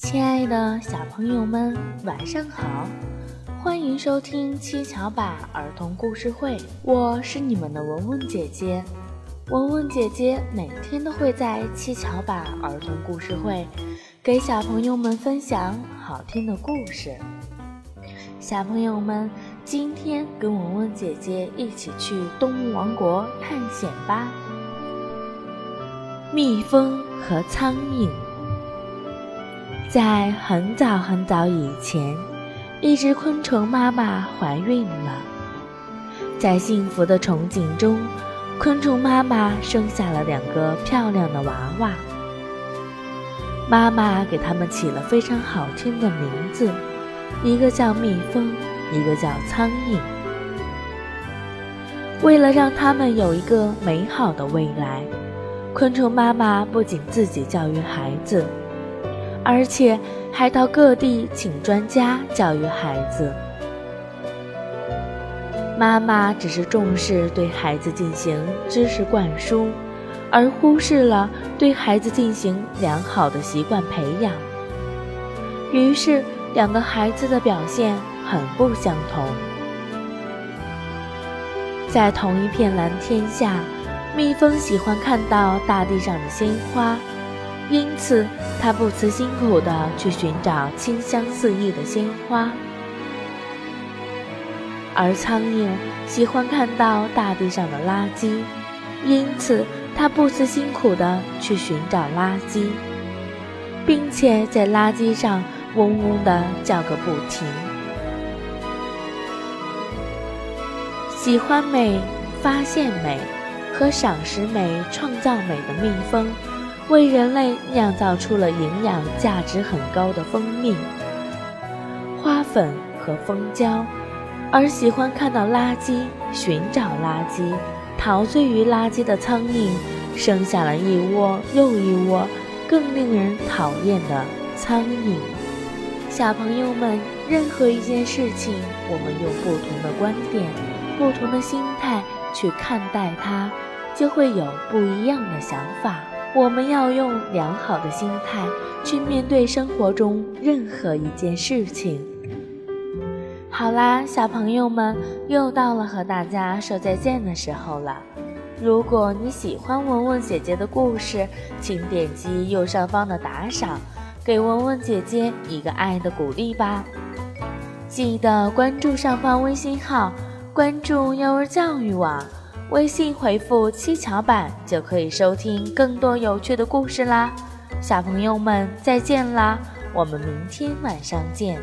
亲爱的小朋友们，晚上好！欢迎收听七巧板儿童故事会，我是你们的文文姐姐。文文姐姐每天都会在七巧板儿童故事会给小朋友们分享好听的故事。小朋友们，今天跟文文姐姐一起去动物王国探险吧！蜜蜂和苍蝇。在很早很早以前，一只昆虫妈妈怀孕了。在幸福的憧憬中，昆虫妈妈生下了两个漂亮的娃娃。妈妈给他们起了非常好听的名字，一个叫蜜蜂，一个叫苍蝇。为了让他们有一个美好的未来，昆虫妈妈不仅自己教育孩子。而且还到各地请专家教育孩子。妈妈只是重视对孩子进行知识灌输，而忽视了对孩子进行良好的习惯培养。于是，两个孩子的表现很不相同。在同一片蓝天下，蜜蜂喜欢看到大地上的鲜花。因此，他不辞辛苦地去寻找清香四溢的鲜花，而苍蝇喜欢看到大地上的垃圾，因此他不辞辛苦地去寻找垃圾，并且在垃圾上嗡嗡地叫个不停。喜欢美、发现美和赏识美、创造美的蜜蜂。为人类酿造出了营养价值很高的蜂蜜、花粉和蜂胶，而喜欢看到垃圾、寻找垃圾、陶醉于垃圾的苍蝇，生下了一窝又一窝更令人讨厌的苍蝇。小朋友们，任何一件事情，我们用不同的观点、不同的心态去看待它，就会有不一样的想法。我们要用良好的心态去面对生活中任何一件事情。好啦，小朋友们，又到了和大家说再见的时候了。如果你喜欢文文姐姐的故事，请点击右上方的打赏，给文文姐姐一个爱的鼓励吧。记得关注上方微信号，关注幼儿教育网。微信回复“七巧板”就可以收听更多有趣的故事啦，小朋友们再见啦，我们明天晚上见。